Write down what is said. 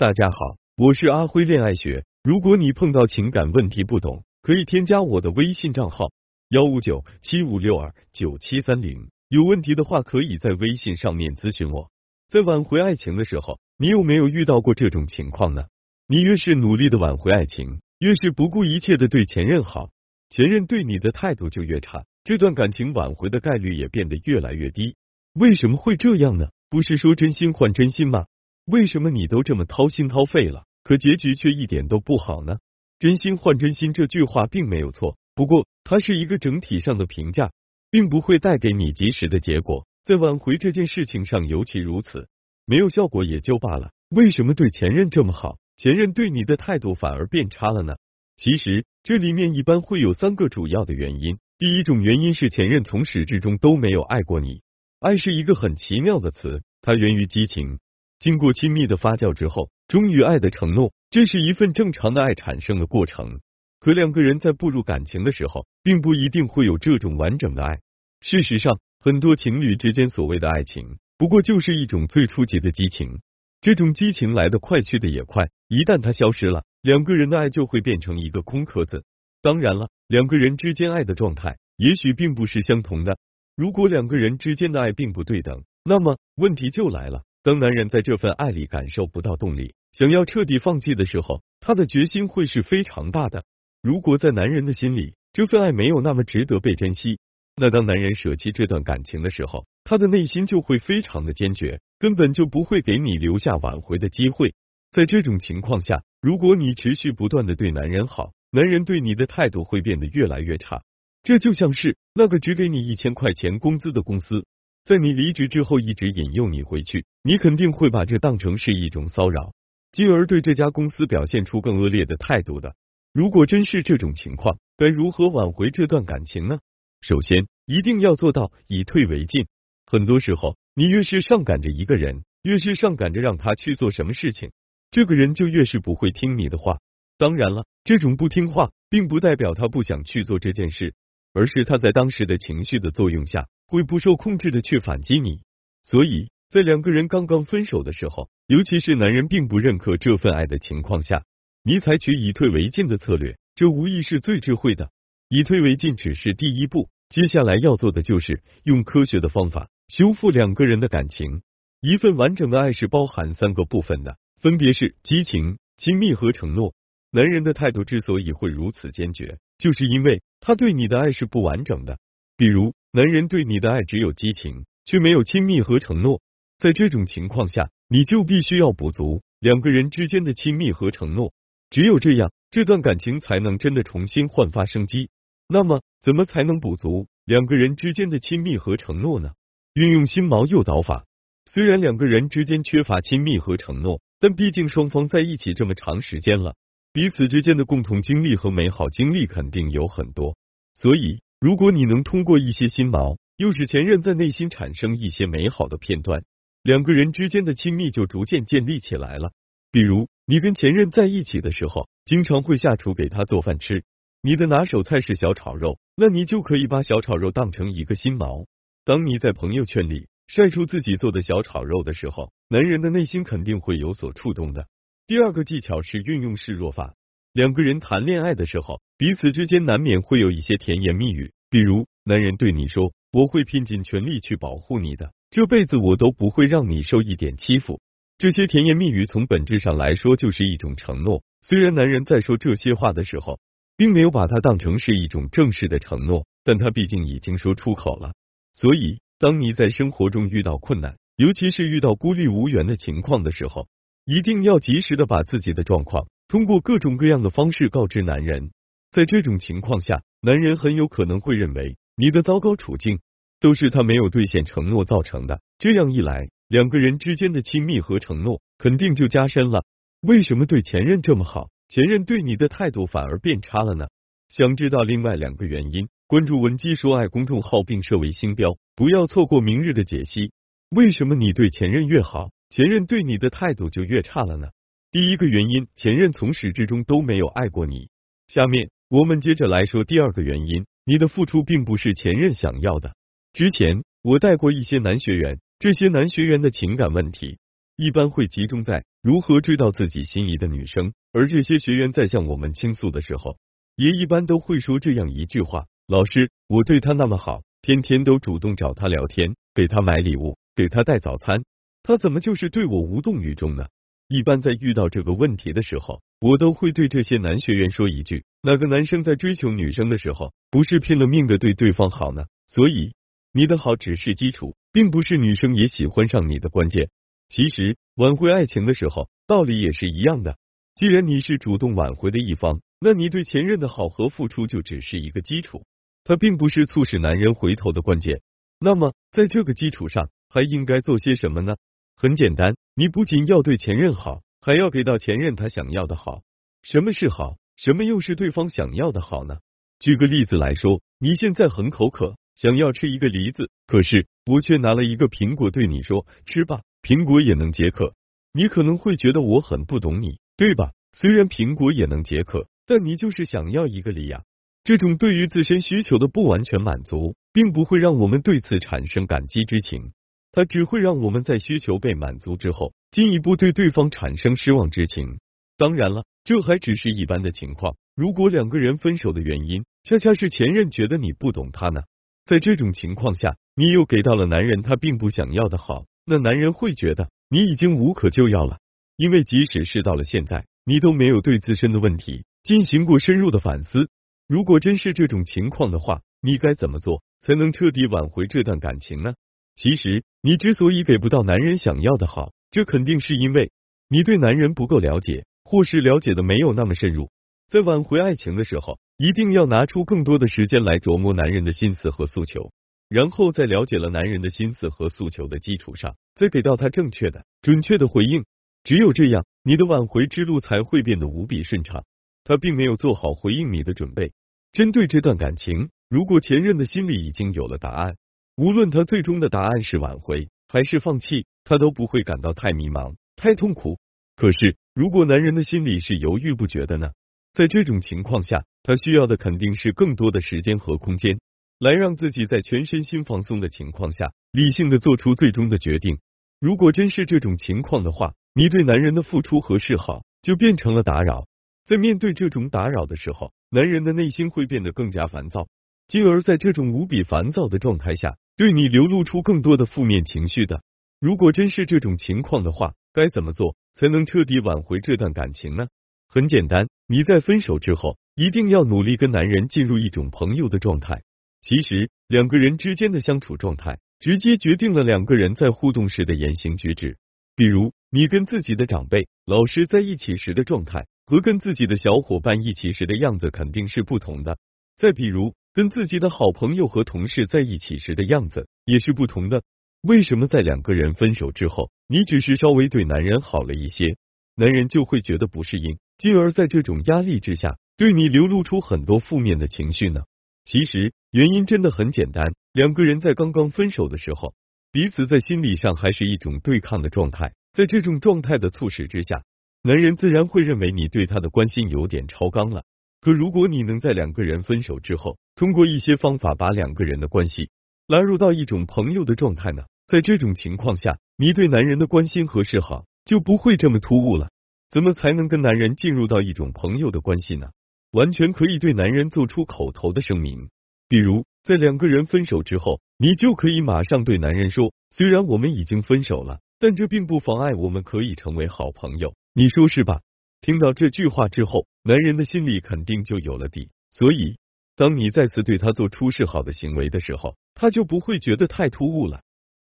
大家好，我是阿辉恋爱学。如果你碰到情感问题不懂，可以添加我的微信账号幺五九七五六二九七三零。有问题的话，可以在微信上面咨询我。在挽回爱情的时候，你有没有遇到过这种情况呢？你越是努力的挽回爱情，越是不顾一切的对前任好，前任对你的态度就越差，这段感情挽回的概率也变得越来越低。为什么会这样呢？不是说真心换真心吗？为什么你都这么掏心掏肺了，可结局却一点都不好呢？真心换真心这句话并没有错，不过它是一个整体上的评价，并不会带给你及时的结果。在挽回这件事情上尤其如此，没有效果也就罢了。为什么对前任这么好，前任对你的态度反而变差了呢？其实这里面一般会有三个主要的原因。第一种原因是前任从始至终都没有爱过你。爱是一个很奇妙的词，它源于激情。经过亲密的发酵之后，终于爱的承诺，这是一份正常的爱产生的过程。可两个人在步入感情的时候，并不一定会有这种完整的爱。事实上，很多情侣之间所谓的爱情，不过就是一种最初级的激情。这种激情来得快，去的也快。一旦它消失了，两个人的爱就会变成一个空壳子。当然了，两个人之间爱的状态，也许并不是相同的。如果两个人之间的爱并不对等，那么问题就来了。当男人在这份爱里感受不到动力，想要彻底放弃的时候，他的决心会是非常大的。如果在男人的心里，这份爱没有那么值得被珍惜，那当男人舍弃这段感情的时候，他的内心就会非常的坚决，根本就不会给你留下挽回的机会。在这种情况下，如果你持续不断的对男人好，男人对你的态度会变得越来越差。这就像是那个只给你一千块钱工资的公司。在你离职之后，一直引诱你回去，你肯定会把这当成是一种骚扰，进而对这家公司表现出更恶劣的态度的。如果真是这种情况，该如何挽回这段感情呢？首先，一定要做到以退为进。很多时候，你越是上赶着一个人，越是上赶着让他去做什么事情，这个人就越是不会听你的话。当然了，这种不听话，并不代表他不想去做这件事，而是他在当时的情绪的作用下。会不受控制的去反击你，所以在两个人刚刚分手的时候，尤其是男人并不认可这份爱的情况下，你采取以退为进的策略，这无疑是最智慧的。以退为进只是第一步，接下来要做的就是用科学的方法修复两个人的感情。一份完整的爱是包含三个部分的，分别是激情、亲密和承诺。男人的态度之所以会如此坚决，就是因为他对你的爱是不完整的。比如，男人对你的爱只有激情，却没有亲密和承诺。在这种情况下，你就必须要补足两个人之间的亲密和承诺。只有这样，这段感情才能真的重新焕发生机。那么，怎么才能补足两个人之间的亲密和承诺呢？运用心锚诱导法。虽然两个人之间缺乏亲密和承诺，但毕竟双方在一起这么长时间了，彼此之间的共同经历和美好经历肯定有很多，所以。如果你能通过一些心锚，诱使前任在内心产生一些美好的片段，两个人之间的亲密就逐渐建立起来了。比如，你跟前任在一起的时候，经常会下厨给他做饭吃，你的拿手菜是小炒肉，那你就可以把小炒肉当成一个心锚。当你在朋友圈里晒出自己做的小炒肉的时候，男人的内心肯定会有所触动的。第二个技巧是运用示弱法。两个人谈恋爱的时候，彼此之间难免会有一些甜言蜜语，比如男人对你说：“我会拼尽全力去保护你的，这辈子我都不会让你受一点欺负。”这些甜言蜜语从本质上来说就是一种承诺。虽然男人在说这些话的时候，并没有把它当成是一种正式的承诺，但他毕竟已经说出口了。所以，当你在生活中遇到困难，尤其是遇到孤立无援的情况的时候，一定要及时的把自己的状况。通过各种各样的方式告知男人，在这种情况下，男人很有可能会认为你的糟糕处境都是他没有兑现承诺造成的。这样一来，两个人之间的亲密和承诺肯定就加深了。为什么对前任这么好，前任对你的态度反而变差了呢？想知道另外两个原因，关注文姬说爱公众号并设为星标，不要错过明日的解析。为什么你对前任越好，前任对你的态度就越差了呢？第一个原因，前任从始至终都没有爱过你。下面我们接着来说第二个原因，你的付出并不是前任想要的。之前我带过一些男学员，这些男学员的情感问题，一般会集中在如何追到自己心仪的女生，而这些学员在向我们倾诉的时候，也一般都会说这样一句话：老师，我对他那么好，天天都主动找他聊天，给他买礼物，给他带早餐，他怎么就是对我无动于衷呢？一般在遇到这个问题的时候，我都会对这些男学员说一句：哪个男生在追求女生的时候，不是拼了命的对对方好呢？所以你的好只是基础，并不是女生也喜欢上你的关键。其实挽回爱情的时候，道理也是一样的。既然你是主动挽回的一方，那你对前任的好和付出就只是一个基础，它并不是促使男人回头的关键。那么在这个基础上，还应该做些什么呢？很简单，你不仅要对前任好，还要给到前任他想要的好。什么是好？什么又是对方想要的好呢？举个例子来说，你现在很口渴，想要吃一个梨子，可是我却拿了一个苹果对你说：“吃吧，苹果也能解渴。”你可能会觉得我很不懂你，对吧？虽然苹果也能解渴，但你就是想要一个梨呀。这种对于自身需求的不完全满足，并不会让我们对此产生感激之情。它只会让我们在需求被满足之后，进一步对对方产生失望之情。当然了，这还只是一般的情况。如果两个人分手的原因恰恰是前任觉得你不懂他呢？在这种情况下，你又给到了男人他并不想要的好，那男人会觉得你已经无可救药了。因为即使是到了现在，你都没有对自身的问题进行过深入的反思。如果真是这种情况的话，你该怎么做才能彻底挽回这段感情呢？其实，你之所以给不到男人想要的好，这肯定是因为你对男人不够了解，或是了解的没有那么深入。在挽回爱情的时候，一定要拿出更多的时间来琢磨男人的心思和诉求，然后在了解了男人的心思和诉求的基础上，再给到他正确的、准确的回应。只有这样，你的挽回之路才会变得无比顺畅。他并没有做好回应你的准备。针对这段感情，如果前任的心里已经有了答案。无论他最终的答案是挽回还是放弃，他都不会感到太迷茫、太痛苦。可是，如果男人的心里是犹豫不决的呢？在这种情况下，他需要的肯定是更多的时间和空间，来让自己在全身心放松的情况下，理性的做出最终的决定。如果真是这种情况的话，你对男人的付出和示好就变成了打扰。在面对这种打扰的时候，男人的内心会变得更加烦躁，进而在这种无比烦躁的状态下。对你流露出更多的负面情绪的，如果真是这种情况的话，该怎么做才能彻底挽回这段感情呢？很简单，你在分手之后，一定要努力跟男人进入一种朋友的状态。其实，两个人之间的相处状态，直接决定了两个人在互动时的言行举止。比如，你跟自己的长辈、老师在一起时的状态，和跟自己的小伙伴一起时的样子肯定是不同的。再比如，跟自己的好朋友和同事在一起时的样子也是不同的。为什么在两个人分手之后，你只是稍微对男人好了一些，男人就会觉得不适应，进而在这种压力之下对你流露出很多负面的情绪呢？其实原因真的很简单，两个人在刚刚分手的时候，彼此在心理上还是一种对抗的状态，在这种状态的促使之下，男人自然会认为你对他的关心有点超纲了。可如果你能在两个人分手之后，通过一些方法把两个人的关系拉入到一种朋友的状态呢？在这种情况下，你对男人的关心和示好就不会这么突兀了。怎么才能跟男人进入到一种朋友的关系呢？完全可以对男人做出口头的声明，比如在两个人分手之后，你就可以马上对男人说：“虽然我们已经分手了，但这并不妨碍我们可以成为好朋友。”你说是吧？听到这句话之后，男人的心里肯定就有了底。所以，当你再次对他做出示好的行为的时候，他就不会觉得太突兀了。